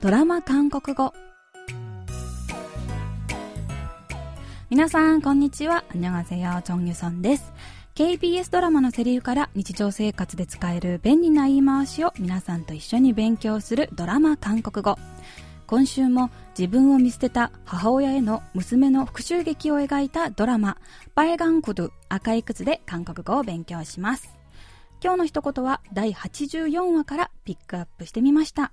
ドラマ韓国語皆さんこんにちは안녕하세요정유선です KBS ドラマのセリフから日常生活で使える便利な言い回しを皆さんと一緒に勉強するドラマ韓国語今週も自分を見捨てた母親への娘の復讐劇を描いたドラマ「バエガンクドゥ赤い靴」で韓国語を勉強します今日の一言は第84話からピックアップしてみました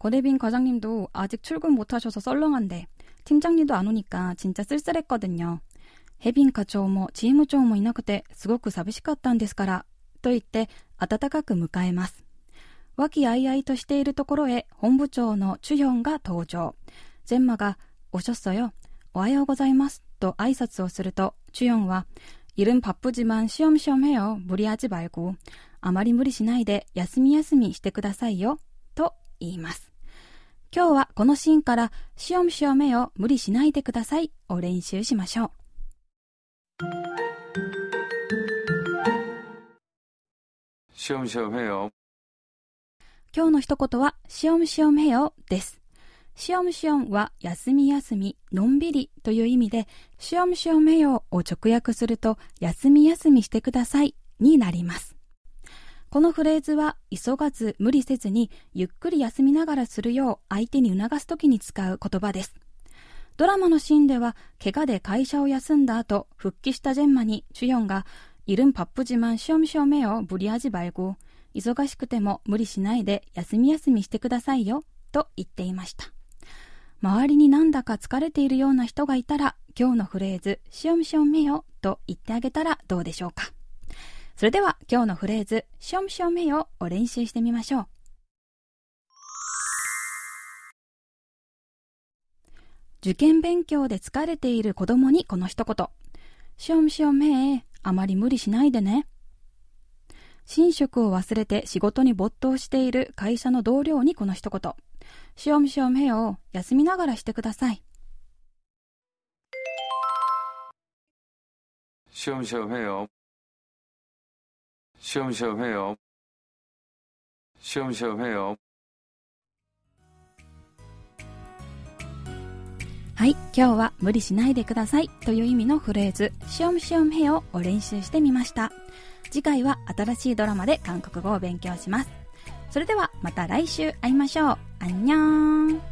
고대빈과장님도아직출근못하셔서썰렁한데팀장님도안오니까진짜쓸쓸했거든요ヘビン課長もチーム長もいなくてすごく寂しかったんですから、と言って温かく迎えます。和気あいあいとしているところへ本部長のチュヨンが登場。ジェンマが、おしょっそよ、おはようございます、と挨拶をすると、チュヨンは、일은바쁘지만쉬엄쉬엄해요。無理하지말고。あまり無理しないで休み休みしてくださいよ、と言います。 今日はこのシーンから「しおむしおめよ無理しないでください」を練習しましょう。むしめよ今日の一言は「しおむしおめよ」です。しおむしおんは休み休み、のんびりという意味で、しおむしおめよを直訳すると、休み休みしてくださいになります。このフレーズは急がず無理せずにゆっくり休みながらするよう相手に促す時に使う言葉です。ドラマのシーンでは怪我で会社を休んだ後復帰したジェンマにチュヨンがいるんパップ自慢しょみしょめをぶり味ばいご忙しくても無理しないで休み休みしてくださいよと言っていました。周りになんだか疲れているような人がいたら今日のフレーズしょみしょめよと言ってあげたらどうでしょうか。それでは今日のフレーズ、シんしシんめよを練習してみましょう。受験勉強で疲れている子供にこの一言。しショしシめメあまり無理しないでね。寝食を忘れて仕事に没頭している会社の同僚にこの一言。シんしシんめよ休みながらしてください。シんしシんめよ。 쉬엄쉬엄 해요. 쉬엄쉬엄 해요. はい、今日は無理しないでくださいという意味のフレーズ、しおむしおめよを練習してみました。次回は新しいドラマで韓国語を勉強します。それではまた来週会いましょう。あんにゃーん。